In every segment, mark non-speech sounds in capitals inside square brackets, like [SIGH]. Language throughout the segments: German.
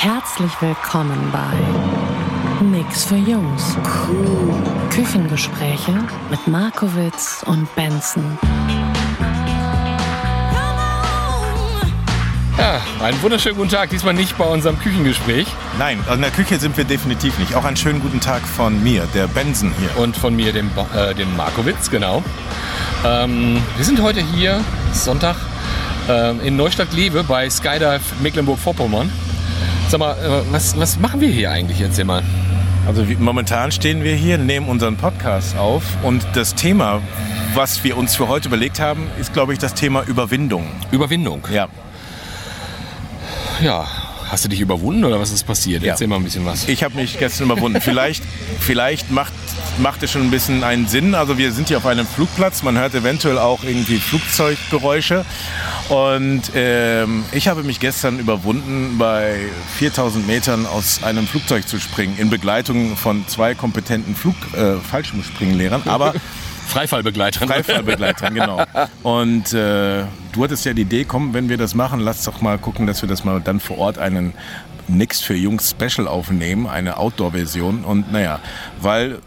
Herzlich willkommen bei Nix für Jungs. Küchengespräche mit Markowitz und Benson. Ja, einen wunderschönen guten Tag. Diesmal nicht bei unserem Küchengespräch. Nein, in der Küche sind wir definitiv nicht. Auch einen schönen guten Tag von mir, der Benson hier. Und von mir, dem, äh, dem Markowitz, genau. Ähm, wir sind heute hier, Sonntag, äh, in Neustadt-Lewe bei Skydive Mecklenburg-Vorpommern. Sag mal, äh, was, was machen wir hier eigentlich jetzt immer? Also momentan stehen wir hier, nehmen unseren Podcast auf und das Thema, was wir uns für heute überlegt haben, ist, glaube ich, das Thema Überwindung. Überwindung. Ja, Ja. Hast du dich überwunden oder was ist passiert? Ja. Erzähl mal ein bisschen was. ich habe mich gestern überwunden. vielleicht [LAUGHS] vielleicht macht, macht es schon ein bisschen einen Sinn. Also wir sind hier auf einem Flugplatz. Man hört eventuell auch irgendwie Flugzeuggeräusche. Und ähm, ich habe mich gestern überwunden, bei 4000 Metern aus einem Flugzeug zu springen, in Begleitung von zwei kompetenten Flug, äh, Fallschirmspringlehrern. [LAUGHS] Aber Freifallbegleiterin. Freifallbegleitern, genau. [LAUGHS] Und äh, du hattest ja die Idee, komm, wenn wir das machen, lass doch mal gucken, dass wir das mal dann vor Ort einen Nix für Jungs Special aufnehmen, eine Outdoor-Version. Und naja, weil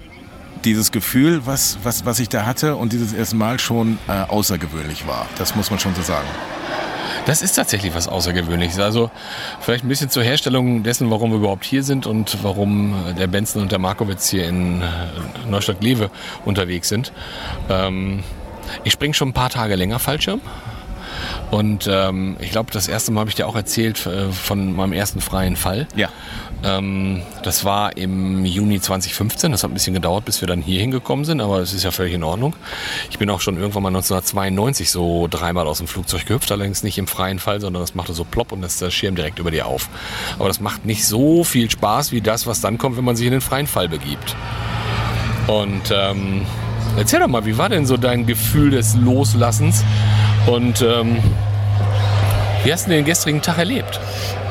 dieses Gefühl, was, was, was ich da hatte und dieses erste Mal schon äh, außergewöhnlich war. Das muss man schon so sagen. Das ist tatsächlich was Außergewöhnliches. Also vielleicht ein bisschen zur Herstellung dessen, warum wir überhaupt hier sind und warum der Benson und der Markowitz hier in äh, Neustadt-Lewe unterwegs sind. Ähm, ich springe schon ein paar Tage länger Fallschirm. Und ähm, ich glaube, das erste Mal habe ich dir auch erzählt äh, von meinem ersten freien Fall. Ja. Ähm, das war im Juni 2015. Das hat ein bisschen gedauert, bis wir dann hier hingekommen sind, aber es ist ja völlig in Ordnung. Ich bin auch schon irgendwann mal 1992 so dreimal aus dem Flugzeug gehüpft, allerdings nicht im freien Fall, sondern das machte so plopp und das ist der Schirm direkt über dir auf. Aber das macht nicht so viel Spaß wie das, was dann kommt, wenn man sich in den freien Fall begibt. Und ähm, erzähl doch mal, wie war denn so dein Gefühl des Loslassens und ähm, wie hast du den gestrigen Tag erlebt?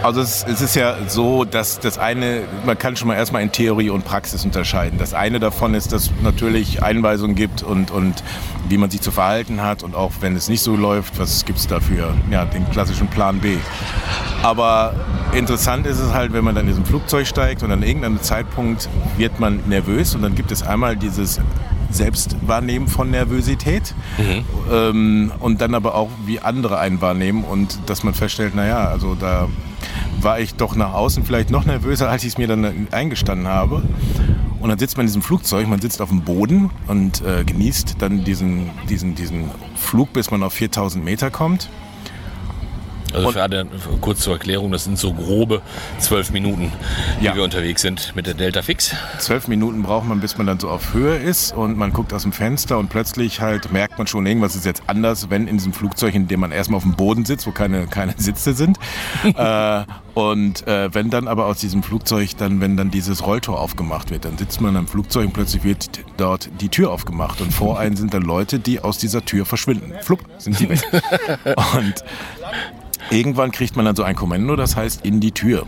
Also es, es ist ja so, dass das eine, man kann schon mal erstmal in Theorie und Praxis unterscheiden. Das eine davon ist, dass natürlich Einweisungen gibt und, und wie man sich zu verhalten hat und auch wenn es nicht so läuft, was gibt es dafür? Ja, den klassischen Plan B. Aber interessant ist es halt, wenn man dann in diesem Flugzeug steigt und an irgendeinem Zeitpunkt wird man nervös und dann gibt es einmal dieses Selbstwahrnehmen von Nervosität ähm, und dann aber auch wie andere einen wahrnehmen und dass man feststellt, naja, also da war ich doch nach außen vielleicht noch nervöser, als ich es mir dann eingestanden habe. Und dann sitzt man in diesem Flugzeug, man sitzt auf dem Boden und äh, genießt dann diesen, diesen, diesen Flug, bis man auf 4000 Meter kommt. Also Und- für alle, kurz zur Erklärung, das sind so grobe zwölf Minuten, die Ja. wir unterwegs sind mit der Delta Fix. Zwölf Minuten braucht man, bis man dann so auf Höhe ist und man guckt aus dem Fenster und plötzlich halt merkt man schon, irgendwas ist jetzt anders, wenn in diesem Flugzeug, in dem man erstmal auf dem Boden sitzt, wo keine, keine Sitze sind. [LAUGHS] äh, und äh, wenn dann aber aus diesem Flugzeug, dann, wenn dann dieses Rolltor aufgemacht wird, dann sitzt man am Flugzeug und plötzlich wird dort die Tür aufgemacht und vor einem sind dann Leute, die aus dieser Tür verschwinden. Flupp, sind sie weg. [LAUGHS] und irgendwann kriegt man dann so ein Kommando, das heißt in die Tür.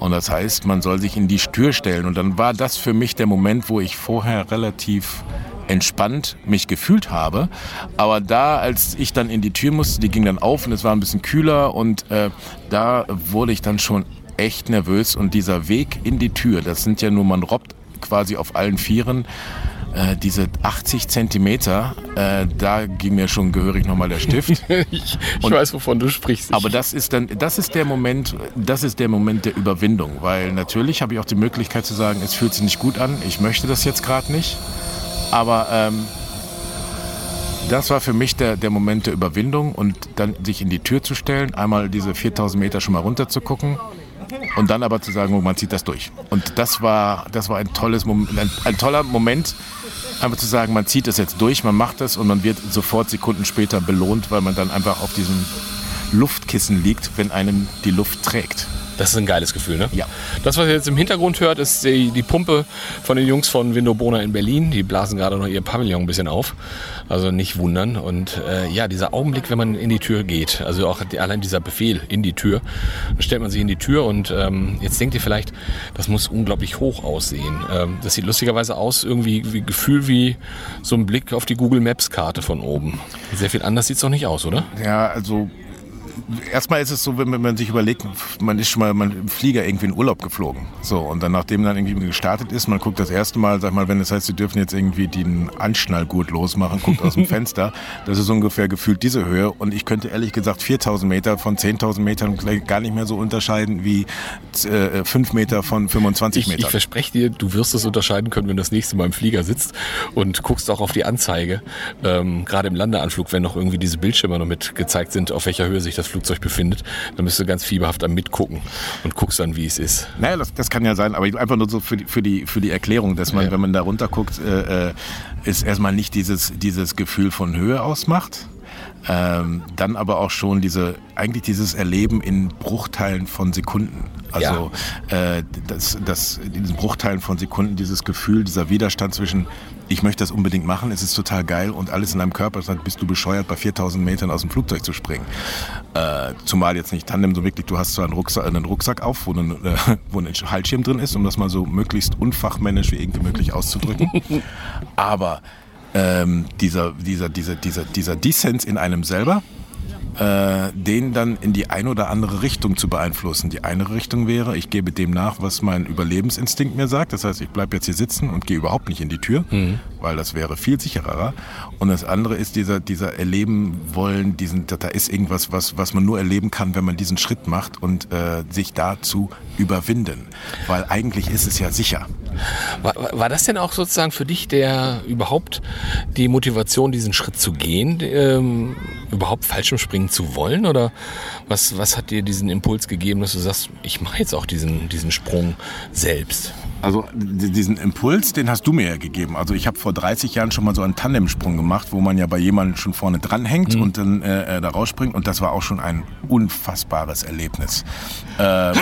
Und das heißt, man soll sich in die Tür stellen. Und dann war das für mich der Moment, wo ich vorher relativ entspannt mich gefühlt habe. Aber da, als ich dann in die Tür musste, die ging dann auf und es war ein bisschen kühler und äh, da wurde ich dann schon echt nervös. Und dieser Weg in die Tür, das sind ja nur, man robbt quasi auf allen Vieren. Äh, diese 80 Zentimeter, äh, da ging mir schon gehörig nochmal der Stift. [LAUGHS] Ich, ich Und- weiß, wovon du sprichst. Aber das ist dann, das ist der Moment, das ist der Moment der Überwindung, weil natürlich habe ich auch die Möglichkeit zu sagen, es fühlt sich nicht gut an, ich möchte das jetzt gerade nicht, aber ähm, das war für mich der, der Moment der Überwindung und dann sich in die Tür zu stellen, einmal diese 4000 Meter schon mal runter zu gucken und dann aber zu sagen, oh, man zieht das durch. Und das war, das war ein tolles Moment, ein, ein toller Moment, einfach zu sagen, man zieht es jetzt durch, man macht es und man wird sofort Sekunden später belohnt, weil man dann einfach auf diesem Luftkissen liegt, wenn einem die Luft trägt. Das ist ein geiles Gefühl, ne? Ja. Das, was ihr jetzt im Hintergrund hört, ist die, die Pumpe von den Jungs von Windobona in Berlin. Die blasen gerade noch ihr Pavillon ein bisschen auf. Also nicht wundern. Und äh, ja, dieser Augenblick, wenn man in die Tür geht, also auch die, allein dieser Befehl in die Tür, dann stellt man sich in die Tür und ähm, jetzt denkt ihr vielleicht, das muss unglaublich hoch aussehen. Ähm, das sieht lustigerweise aus, irgendwie wie Gefühl wie so ein Blick auf die Google Maps Karte von oben. Sehr viel anders sieht es doch nicht aus, oder? Ja, also erstmal ist es so, wenn man sich überlegt, man ist schon mal man im Flieger irgendwie in Urlaub geflogen. So, und dann, nachdem dann irgendwie gestartet ist, man guckt das erste Mal, sag mal, wenn es heißt, sie dürfen jetzt irgendwie den Anschnallgurt losmachen, guckt aus dem [LAUGHS] Fenster. Das ist ungefähr gefühlt diese Höhe. Und ich könnte ehrlich gesagt 4000 Meter von 10.000 Metern gar nicht mehr so unterscheiden wie äh, 5 Meter von 25 ich, Metern. Ich verspreche dir, du wirst es unterscheiden können, wenn du das nächste Mal im Flieger sitzt und guckst auch auf die Anzeige. Ähm, Gerade im Landeanflug, wenn noch irgendwie diese Bildschirme noch mit gezeigt sind, auf welcher Höhe sich das Flugzeug befindet, dann bist du ganz fieberhaft am Mitgucken und guckst dann, wie es ist. Naja, das, das kann ja sein, aber einfach nur so für die, für die, für die Erklärung, dass man, Ja. wenn man da runter guckt, äh, äh, ist erstmal nicht dieses, dieses Gefühl von Höhe ausmacht. Ähm, dann aber auch schon diese, eigentlich dieses Erleben in Bruchteilen von Sekunden. Also äh, das, das, in diesen Bruchteilen von Sekunden, dieses Gefühl, dieser Widerstand zwischen, ich möchte das unbedingt machen, es ist total geil und alles in deinem Körper sagt, bist du bescheuert, bei 4000 Metern aus dem Flugzeug zu springen. Äh, zumal jetzt nicht Tandem, so wirklich, du hast so einen Rucksack, einen Rucksack auf, wo ein, äh, wo ein Halsschirm drin ist, um das mal so möglichst unfachmännisch wie irgendwie möglich auszudrücken. [LAUGHS] Aber ähm, dieser, dieser, dieser, dieser, dieser Dissens in einem selber, äh, den dann in die eine oder andere Richtung zu beeinflussen. Die eine Richtung wäre, ich gebe dem nach, was mein Überlebensinstinkt mir sagt. Das heißt, ich bleibe jetzt hier sitzen und gehe überhaupt nicht in die Tür, weil das wäre viel sicherer. Und das andere ist dieser, dieser Erleben wollen, diesen, da da ist irgendwas, was, was man nur erleben kann, wenn man diesen Schritt macht und äh, sich dazu überwinden. Weil eigentlich ist es ja sicher. War, war das denn auch sozusagen für dich der überhaupt die Motivation, diesen Schritt zu gehen, ähm, überhaupt Fallschirmspringen zu wollen? Oder was, was hat dir diesen Impuls gegeben, dass du sagst, ich mache jetzt auch diesen, diesen Sprung selbst? Also diesen Impuls, den hast du mir ja gegeben. Also ich habe vor 30 Jahren schon mal so einen Tandemsprung gemacht, wo man ja bei jemandem schon vorne dranhängt und dann äh, äh, da rausspringt. Und das war auch schon ein unfassbares Erlebnis. Ähm,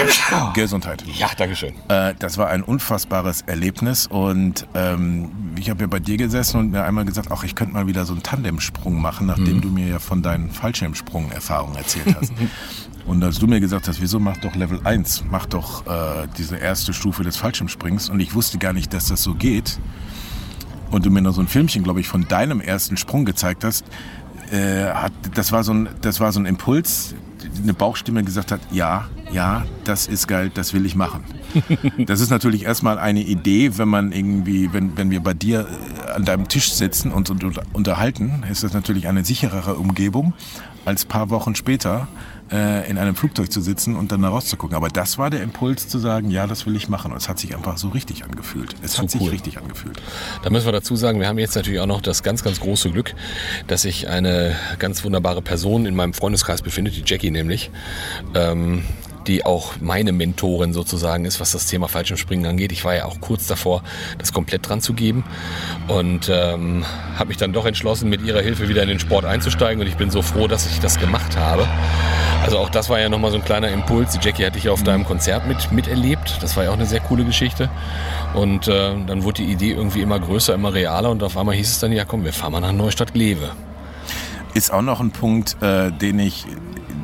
Gesundheit. Ja, Dankeschön. Äh, das war ein unfassbares Erlebnis und ähm, ich habe ja bei dir gesessen und mir einmal gesagt, ach, ich könnte mal wieder so einen Tandemsprung machen, nachdem du mir ja von deinen Fallschirmsprung-Erfahrungen erzählt hast. [LAUGHS] und als du mir gesagt hast, wieso mach doch Level 1, mach doch äh, diese erste Stufe des Fallschirmsprings und ich wusste gar nicht, dass das so geht und du mir noch so ein Filmchen, glaube ich, von deinem ersten Sprung gezeigt hast, äh, hat, das, war so ein, das war so ein Impuls, eine Bauchstimme gesagt hat, ja, ja, das ist geil, das will ich machen. [LAUGHS] Das ist natürlich erstmal eine Idee, wenn man irgendwie, wenn, wenn wir bei dir äh, an deinem Tisch sitzen und uns unter- unterhalten, ist das natürlich eine sicherere Umgebung, als paar Wochen später in einem Flugzeug zu sitzen und dann da rauszugucken. Aber das war der Impuls zu sagen, ja, das will ich machen. Und es hat sich einfach so richtig angefühlt. Es So hat sich cool. richtig angefühlt. Da müssen wir dazu sagen, wir haben jetzt natürlich auch noch das ganz, ganz große Glück, dass sich eine ganz wunderbare Person in meinem Freundeskreis befindet, die Jackie nämlich, ähm, die auch meine Mentorin sozusagen ist, was das Thema Fallschirmspringen angeht. Ich war ja auch kurz davor, das komplett dran zu geben und ähm, habe mich dann doch entschlossen, mit ihrer Hilfe wieder in den Sport einzusteigen und ich bin so froh, dass ich das gemacht habe. Also auch das war ja nochmal so ein kleiner Impuls. Die Jackie hatte ich ja auf deinem Konzert mit, miterlebt. Das war ja auch eine sehr coole Geschichte. Und äh, dann wurde die Idee irgendwie immer größer, immer realer und auf einmal hieß es dann, ja komm, wir fahren mal nach Neustadt-Glewe. Ist auch noch ein Punkt, äh, den ich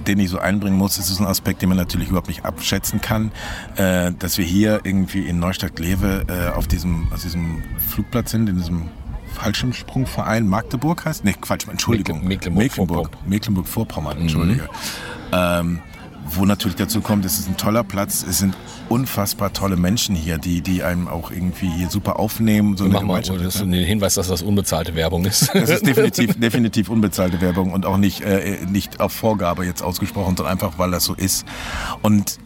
den ich so einbringen muss, ist ein Aspekt, den man natürlich überhaupt nicht abschätzen kann, äh, dass wir hier irgendwie in Neustadt-Glewe äh, auf diesem, auf diesem Flugplatz sind, in diesem Fallschirmsprungverein Magdeburg heißt? Nee, Quatsch, Entschuldigung. Mecklen- Mecklenburg, Mecklenburg-Vorpommern, entschuldige. Ähm, wo natürlich dazu kommt, es ist ein toller Platz, es sind unfassbar tolle Menschen hier, die, die einem auch irgendwie hier super aufnehmen. So Mach mal das ist den Hinweis, dass das unbezahlte Werbung ist. Das ist definitiv, [LAUGHS] definitiv unbezahlte Werbung und auch nicht, äh, nicht auf Vorgabe jetzt ausgesprochen, sondern einfach, weil das so ist. Und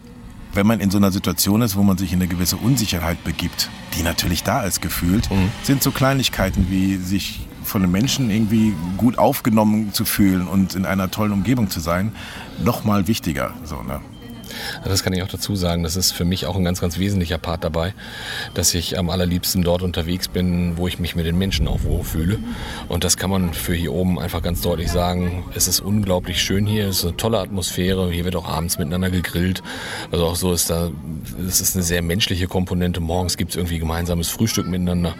wenn man in so einer Situation ist, wo man sich in eine gewisse Unsicherheit begibt, die natürlich da ist gefühlt, sind so Kleinigkeiten wie sich von den Menschen irgendwie gut aufgenommen zu fühlen und in einer tollen Umgebung zu sein, noch mal wichtiger. So, ne? Das kann ich auch dazu sagen. Das ist für mich auch ein ganz, ganz wesentlicher Part dabei, dass ich am allerliebsten dort unterwegs bin, wo ich mich mit den Menschen auch wohlfühle. Und das kann man für hier oben einfach ganz deutlich sagen. Es ist unglaublich schön hier, es ist eine tolle Atmosphäre. Hier wird auch abends miteinander gegrillt. Also auch so ist da, es ist eine sehr menschliche Komponente. Morgens gibt es irgendwie gemeinsames Frühstück miteinander.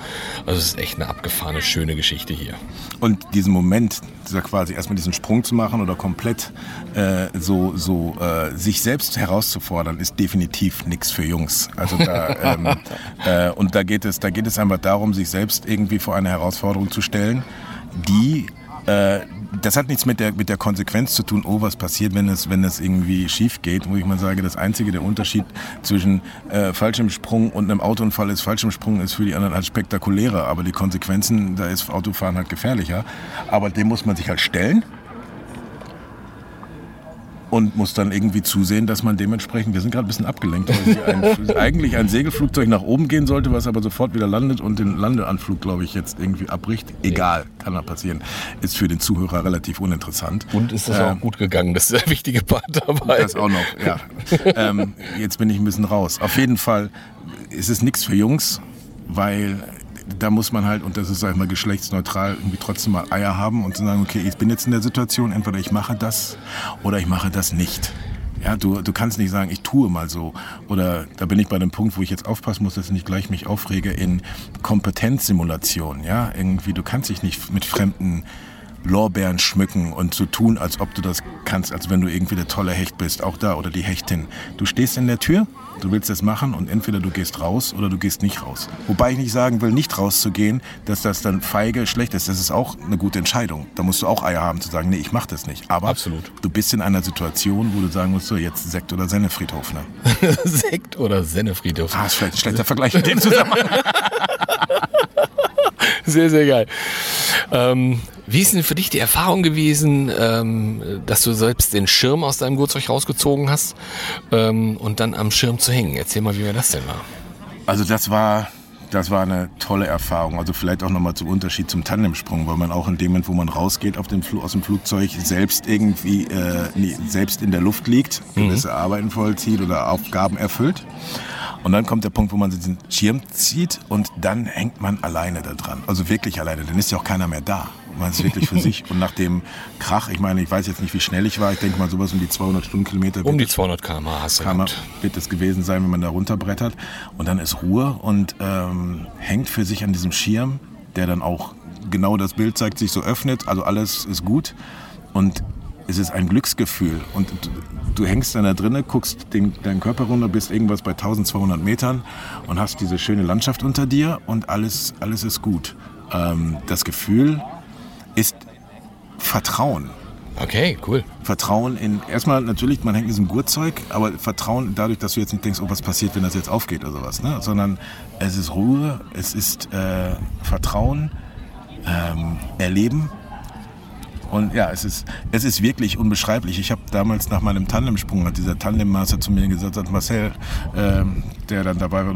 Also es ist echt eine abgefahrene, schöne Geschichte hier. Und diesen Moment, dieser quasi erstmal diesen Sprung zu machen oder komplett äh, so, so äh, sich selbst herauszufordern, ist definitiv nichts für Jungs. Also da, [LAUGHS] ähm, äh, und da geht es, da geht es einfach darum, sich selbst irgendwie vor eine Herausforderung zu stellen, die äh, das hat nichts mit der, mit der Konsequenz zu tun, oh, was passiert, wenn es, wenn es irgendwie schief geht, wo ich mal sage, das einzige, der Unterschied zwischen äh, Fallschirmsprung und einem Autounfall ist, Fallschirmsprung ist für die anderen halt spektakulärer, aber die Konsequenzen, da ist Autofahren halt gefährlicher. Aber dem muss man sich halt stellen und muss dann irgendwie zusehen, dass man dementsprechend, wir sind gerade ein bisschen abgelenkt, weil ein, [LAUGHS] eigentlich ein Segelflugzeug nach oben gehen sollte, was aber sofort wieder landet und den Landeanflug, glaube ich, jetzt irgendwie abbricht. Egal, kann da passieren. Ist für den Zuhörer relativ uninteressant. Und ist das äh, auch gut gegangen, das ist der wichtige Part dabei. Das auch noch, ja. [LAUGHS] ähm, jetzt bin ich ein bisschen raus. Auf jeden Fall ist es nichts für Jungs, weil da muss man halt, und das ist sag ich mal geschlechtsneutral, irgendwie trotzdem mal Eier haben und zu sagen, okay, ich bin jetzt in der Situation, entweder ich mache das oder ich mache das nicht. Ja, du, du kannst nicht sagen, ich tue mal so. Oder da bin ich bei dem Punkt, wo ich jetzt aufpassen muss, dass ich nicht gleich mich aufrege in Kompetenzsimulation. Ja, irgendwie, du kannst dich nicht mit fremden Lorbeeren schmücken und so tun, als ob du das kannst, als wenn du irgendwie der tolle Hecht bist, auch da oder die Hechtin. Du stehst in der Tür Du willst das machen und entweder du gehst raus oder du gehst nicht raus. Wobei ich nicht sagen will, nicht rauszugehen, dass das dann feige schlecht ist. Das ist auch eine gute Entscheidung. Da musst du auch Eier haben zu sagen, nee, ich mach das nicht. Aber Absolut. du bist in einer Situation, wo du sagen musst, so jetzt Sekt oder Sennefriedhof. Ne? [LAUGHS] Sekt oder Sennefriedhof. Ah, ist vielleicht ein schlechter Vergleich mit dem [LAUGHS] Zusammenhang. sehr, sehr geil. Ähm, wie ist denn für dich die Erfahrung gewesen, ähm, dass du selbst den Schirm aus deinem Gurtzeug rausgezogen hast ähm, und dann am Schirm zu hängen? Erzähl mal, wie mir das denn war. Also das war das war eine tolle Erfahrung. Also vielleicht auch nochmal zum Unterschied zum Tandemsprung, weil man auch in dem Moment, wo man rausgeht auf dem aus dem Flugzeug, selbst irgendwie äh, nee, selbst in der Luft liegt, mhm. gewisse mhm. Arbeiten vollzieht oder Aufgaben erfüllt. Und dann kommt der Punkt, wo man diesen Schirm zieht und dann hängt man alleine da dran. Also wirklich alleine, dann ist ja auch keiner mehr da. Man ist wirklich für sich. [LAUGHS] Und nach dem Krach, ich meine, ich weiß jetzt nicht, wie schnell ich war, ich denke mal sowas um die 200 Stundenkilometer. Um die 200 km hast du km wird es gewesen sein, wenn man da runterbrettert. Und dann ist Ruhe und ähm, hängt für sich an diesem Schirm, der dann auch genau das Bild zeigt, sich so öffnet. Also alles ist gut. Und es ist ein Glücksgefühl. Und du hängst dann da drinnen, guckst den, deinen Körper runter, bist irgendwas bei 1200 Metern und hast diese schöne Landschaft unter dir und alles, alles ist gut. Ähm, das Gefühl Vertrauen. Okay, cool. Vertrauen in, erstmal natürlich, man hängt in diesem Gurtzeug, aber Vertrauen dadurch, dass du jetzt nicht denkst, oh, was passiert, wenn das jetzt aufgeht oder sowas, ne? sondern es ist Ruhe, es ist äh, Vertrauen, ähm, Erleben und ja, es ist, es ist wirklich unbeschreiblich. Ich habe damals nach meinem Tandemsprung, hat dieser Tandemmaster zu mir gesagt, hat Marcel, äh, der dann dabei war,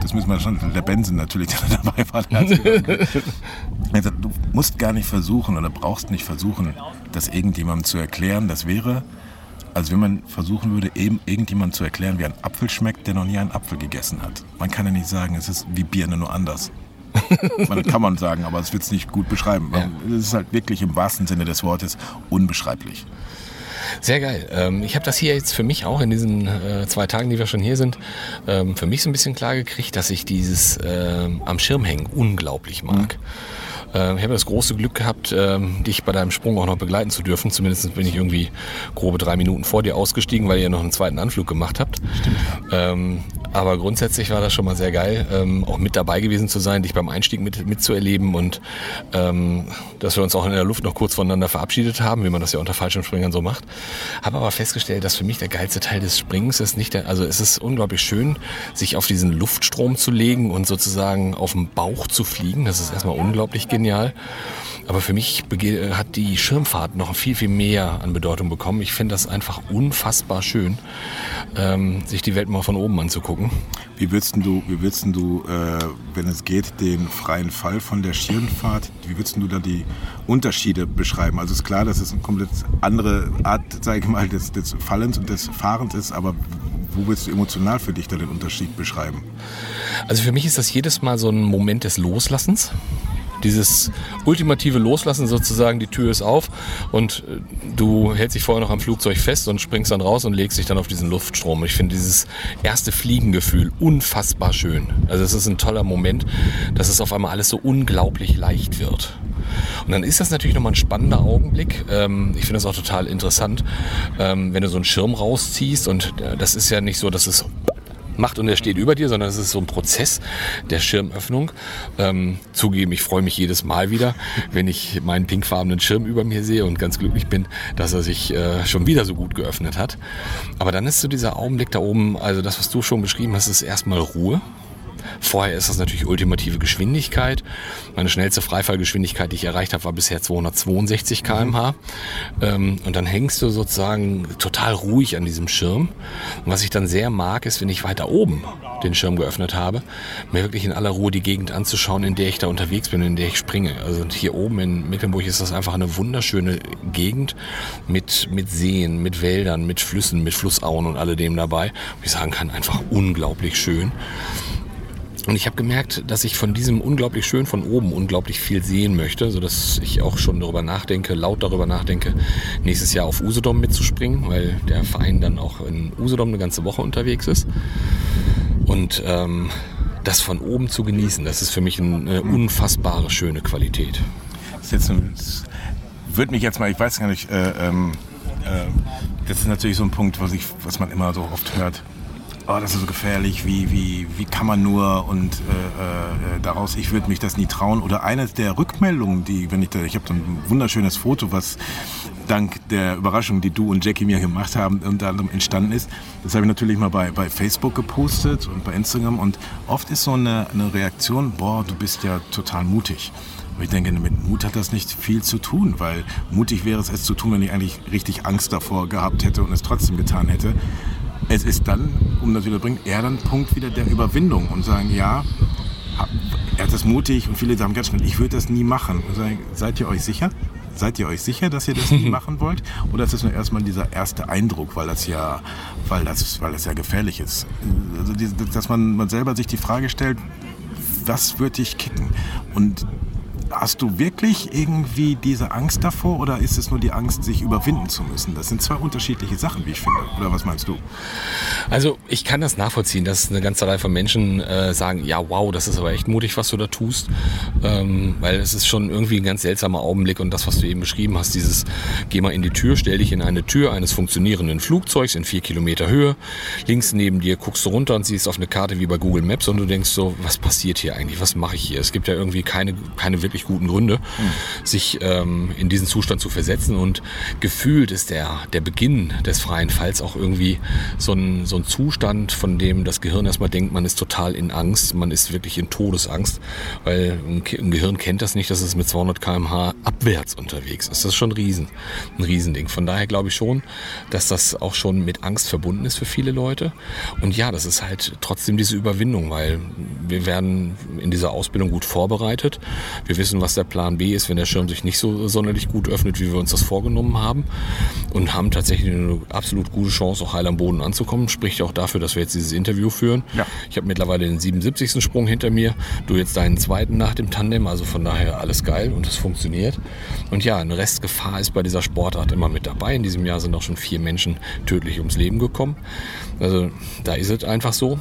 das müssen wir schon, der Benson natürlich, [LAUGHS] der dabei war, der [LAUGHS] hat gesagt, du musst gar nicht versuchen oder brauchst nicht versuchen, das irgendjemandem zu erklären. Das wäre, als wenn man versuchen würde, eben irgendjemandem zu erklären, wie ein Apfel schmeckt, der noch nie einen Apfel gegessen hat. Man kann ja nicht sagen, es ist wie Bier, nur anders. [LAUGHS] man kann man sagen, aber es wird es nicht gut beschreiben. Es ist halt wirklich im wahrsten Sinne des Wortes unbeschreiblich. Sehr geil. Ähm, ich habe das hier jetzt für mich auch in diesen äh, zwei Tagen, die wir schon hier sind, ähm, für mich so ein bisschen klar gekriegt, dass ich dieses ähm, am Schirm hängen unglaublich mag. Mhm. Äh, ich habe das große Glück gehabt, ähm, dich bei deinem Sprung auch noch begleiten zu dürfen. Zumindest bin ich irgendwie grobe drei Minuten vor dir ausgestiegen, weil ihr noch einen zweiten Anflug gemacht habt. Stimmt. Ähm, aber grundsätzlich war das schon mal sehr geil, ähm, auch mit dabei gewesen zu sein, dich beim Einstieg mit, mitzuerleben und ähm, dass wir uns auch in der Luft noch kurz voneinander verabschiedet haben, wie man das ja unter Fallschirmspringern so macht. Habe aber festgestellt, dass für mich der geilste Teil des Springs ist nicht der, also es ist unglaublich schön, sich auf diesen Luftstrom zu legen und sozusagen auf dem Bauch zu fliegen. Das ist erstmal unglaublich genial. Aber für mich hat die Schirmfahrt noch viel, viel mehr an Bedeutung bekommen. Ich finde das einfach unfassbar schön, ähm, sich die Welt mal von oben anzugucken. Wie würdest du, wie würdest du äh, wenn es geht, den freien Fall von der Schirmfahrt, wie würdest du da die Unterschiede beschreiben? Also ist klar, dass es eine komplett andere Art, sage ich mal, des, des Fallens und des Fahrens ist, aber wo willst du emotional für dich da den Unterschied beschreiben? Also für mich ist das jedes Mal so ein Moment des Loslassens. Dieses ultimative Loslassen sozusagen, die Tür ist auf und äh, du hältst dich vorher noch am Flugzeug fest und springst dann raus und legst dich dann auf diesen Luftstrom. Ich finde dieses erste Fliegengefühl unfassbar schön. Also es ist ein toller Moment, dass es auf einmal alles so unglaublich leicht wird. Und dann ist das natürlich nochmal ein spannender Augenblick. Ähm, ich finde das auch total interessant, ähm, wenn du so einen Schirm rausziehst und äh, das ist ja nicht so, dass es macht und er steht über dir, sondern es ist so ein Prozess der Schirmöffnung. Ähm, zugeben, ich freue mich jedes Mal wieder, wenn ich meinen pinkfarbenen Schirm über mir sehe und ganz glücklich bin, dass er sich äh, schon wieder so gut geöffnet hat. Aber dann ist so dieser Augenblick da oben, also das, was du schon beschrieben hast, ist erstmal Ruhe. Vorher ist das natürlich ultimative Geschwindigkeit. Meine schnellste Freifallgeschwindigkeit, die ich erreicht habe, war bisher 262 km/h. Ähm, und dann hängst du sozusagen total ruhig an diesem Schirm. Und was ich dann sehr mag, ist, wenn ich weiter oben den Schirm geöffnet habe, mir wirklich in aller Ruhe die Gegend anzuschauen, in der ich da unterwegs bin, in der ich springe. Also hier oben in Mecklenburg ist das einfach eine wunderschöne Gegend mit, mit Seen, mit Wäldern, mit Flüssen, mit Flussauen und alledem dabei. Wo ich sagen kann, einfach unglaublich schön. Und ich habe gemerkt, dass ich von diesem unglaublich schön von oben unglaublich viel sehen möchte, sodass ich auch schon darüber nachdenke, laut darüber nachdenke, nächstes Jahr auf Usedom mitzuspringen, weil der Verein dann auch in Usedom eine ganze Woche unterwegs ist. Und ähm, das von oben zu genießen, das ist für mich eine unfassbare schöne Qualität. Das, jetzt wird mich jetzt mal, ich weiß gar nicht, äh, ähm, äh, das ist natürlich so ein Punkt, was, ich, was man immer so oft hört. Oh, das ist so gefährlich, wie, wie, wie kann man nur und äh, äh, daraus, ich würde mich das nie trauen. Oder eine der Rückmeldungen, die, wenn ich da, ich habe ein wunderschönes Foto, was dank der Überraschung, die du und Jackie mir gemacht haben, unter anderem entstanden ist. Das habe ich natürlich mal bei, bei Facebook gepostet und bei Instagram und oft ist so eine, eine Reaktion, boah, du bist ja total mutig. Aber ich denke, mit Mut hat das nicht viel zu tun, weil mutig wäre es, es zu tun, wenn ich eigentlich richtig Angst davor gehabt hätte und es trotzdem getan hätte. Es ist dann, um das wieder zu bringen, eher dann Punkt wieder der Überwindung und sagen, ja, er ist mutig und viele sagen ganz schnell, ich würde das nie machen. Und sagen, seid ihr euch sicher? Seid ihr euch sicher, dass ihr das nie [LAUGHS] machen wollt? Oder ist das nur erstmal dieser erste Eindruck, weil das ja, weil das, weil das ja gefährlich ist? Also, dass man, man selber sich die Frage stellt, was wird dich kicken? Und Hast du wirklich irgendwie diese Angst davor oder ist es nur die Angst, sich überwinden zu müssen? Das sind zwei unterschiedliche Sachen, wie ich finde. Oder was meinst du? Also ich kann das nachvollziehen, dass eine ganze Reihe von Menschen äh, sagen, ja wow, das ist aber echt mutig, was du da tust. Ähm, weil es ist schon irgendwie ein ganz seltsamer Augenblick und das, was du eben beschrieben hast, dieses geh mal in die Tür, stell dich in eine Tür eines funktionierenden Flugzeugs in vier Kilometer Höhe. Links neben dir guckst du runter und siehst auf eine Karte wie bei Google Maps und du denkst so, was passiert hier eigentlich? Was mache ich hier? Es gibt ja irgendwie keine, keine wirklich guten Gründe, mhm. sich ähm, in diesen Zustand zu versetzen. Und gefühlt ist der, der Beginn des freien Falls auch irgendwie so ein, so ein Zustand, von dem das Gehirn erstmal denkt, man ist total in Angst, man ist wirklich in Todesangst, weil ein, ein Gehirn kennt das nicht, dass es mit 200 km/h abwärts unterwegs ist. Das ist schon ein Riesen, ein Riesending. Von daher glaube ich schon, dass das auch schon mit Angst verbunden ist für viele Leute. Und ja, das ist halt trotzdem diese Überwindung, weil wir werden in dieser Ausbildung gut vorbereitet. Wir wissen, was der Plan B ist, wenn der Schirm sich nicht so sonderlich gut öffnet, wie wir uns das vorgenommen haben. Und haben tatsächlich eine absolut gute Chance, auch heil am Boden anzukommen. Spricht auch dafür, dass wir jetzt dieses Interview führen. Ja. Ich habe mittlerweile den 77. Sprung hinter mir. Du jetzt deinen zweiten nach dem Tandem. Also von daher alles geil und es funktioniert. Und ja, eine Restgefahr ist bei dieser Sportart immer mit dabei. In diesem Jahr sind auch schon vier Menschen tödlich ums Leben gekommen. Also da ist es einfach so.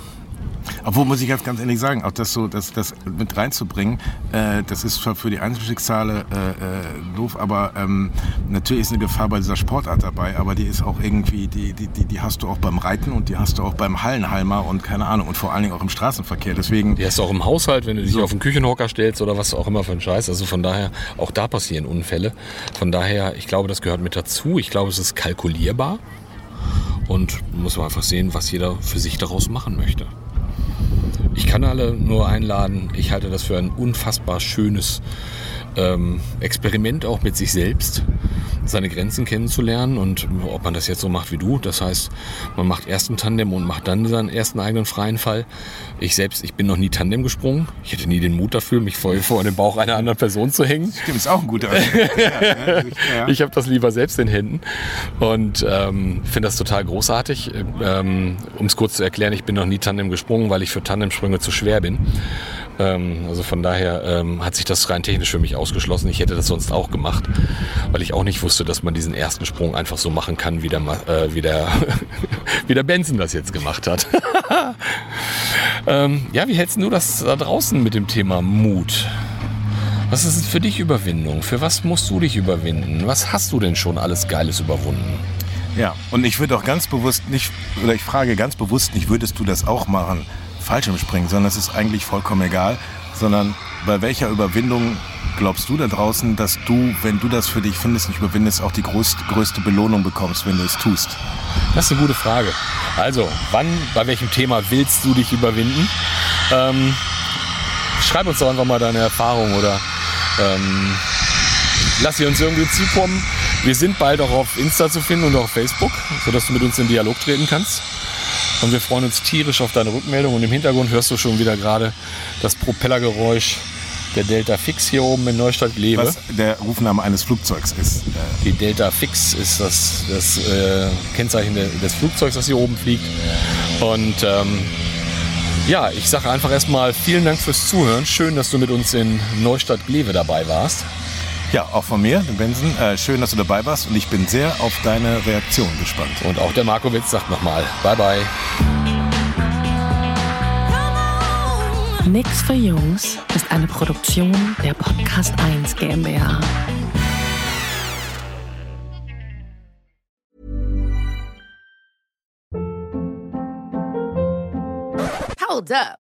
Obwohl muss ich jetzt ganz ehrlich sagen, auch das so, das, das mit reinzubringen, äh, das ist zwar für die Einzelschicksale äh, äh, doof, aber ähm, natürlich ist eine Gefahr bei dieser Sportart dabei, aber die ist auch irgendwie, die, die, die, die hast du auch beim Reiten und die hast du auch beim Hallenhalmer und keine Ahnung und vor allen Dingen auch im Straßenverkehr. Deswegen. Die hast du auch im Haushalt, wenn du dich so. auf den Küchenhocker stellst oder was auch immer für ein Scheiß. Also von daher, auch da passieren Unfälle. Von daher, ich glaube, das gehört mit dazu. Ich glaube, es ist kalkulierbar. Und muss man einfach sehen, was jeder für sich daraus machen möchte. Ich kann alle nur einladen. Ich halte das für ein unfassbar schönes ähm, Experiment auch mit sich selbst, seine Grenzen kennenzulernen und ob man das jetzt so macht wie du. Das heißt, man macht erst ein Tandem und macht dann seinen ersten eigenen freien Fall. Ich selbst, ich bin noch nie Tandem gesprungen. Ich hätte nie den Mut dafür, mich voll vor den Bauch einer anderen Person zu hängen. Stimmt, ist auch ein guter. [LAUGHS] Ich habe das lieber selbst in Händen und ähm, finde das total großartig. Ähm, um es kurz zu erklären, ich bin noch nie Tandem gesprungen, weil ich für Tandemsprünge zu schwer bin. Ähm, also von daher ähm, hat sich das rein technisch für mich ausgeschlossen. Ich hätte das sonst auch gemacht, weil ich auch nicht wusste, dass man diesen ersten Sprung einfach so machen kann, wie der, äh, wie der, [LAUGHS] wie der Benson das jetzt gemacht hat. [LAUGHS] ähm, ja, wie hältst du das da draußen mit dem Thema Mut? Was ist für dich Überwindung? Für was musst du dich überwinden? Was hast du denn schon alles Geiles überwunden? Ja, und ich würde auch ganz bewusst nicht, oder ich frage ganz bewusst nicht, würdest du das auch machen? Fallschirmspringen, sondern es ist eigentlich vollkommen egal, sondern bei welcher Überwindung glaubst du da draußen, dass du, wenn du das für dich findest, nicht überwindest, auch die größte, größte Belohnung bekommst, wenn du es tust? Das ist eine gute Frage. Also, wann, bei welchem Thema willst du dich überwinden? Ähm, schreib uns doch einfach mal deine Erfahrung oder ähm, lass sie uns irgendwie zukommen. Wir sind bald auch auf Insta zu finden und auch auf Facebook, sodass du mit uns in Dialog treten kannst. Und wir freuen uns tierisch auf deine Rückmeldung. Und im Hintergrund hörst du schon wieder gerade das Propellergeräusch der Delta Fix hier oben in Neustadt-Glewe. Was der Rufname eines Flugzeugs ist. Die Delta Fix ist das, das äh, Kennzeichen des Flugzeugs, das hier oben fliegt. Und ähm, ja, ich sage einfach erstmal vielen Dank fürs Zuhören. Schön, dass du mit uns in Neustadt-Glewe dabei warst. Ja, auch von mir, den Benson. Äh, schön, dass du dabei warst und ich bin sehr auf deine Reaktion gespannt. Und auch der Markowitz sagt nochmal, bye bye. Nix für Jungs ist eine Produktion der Podcast 1 GmbH. Hold up.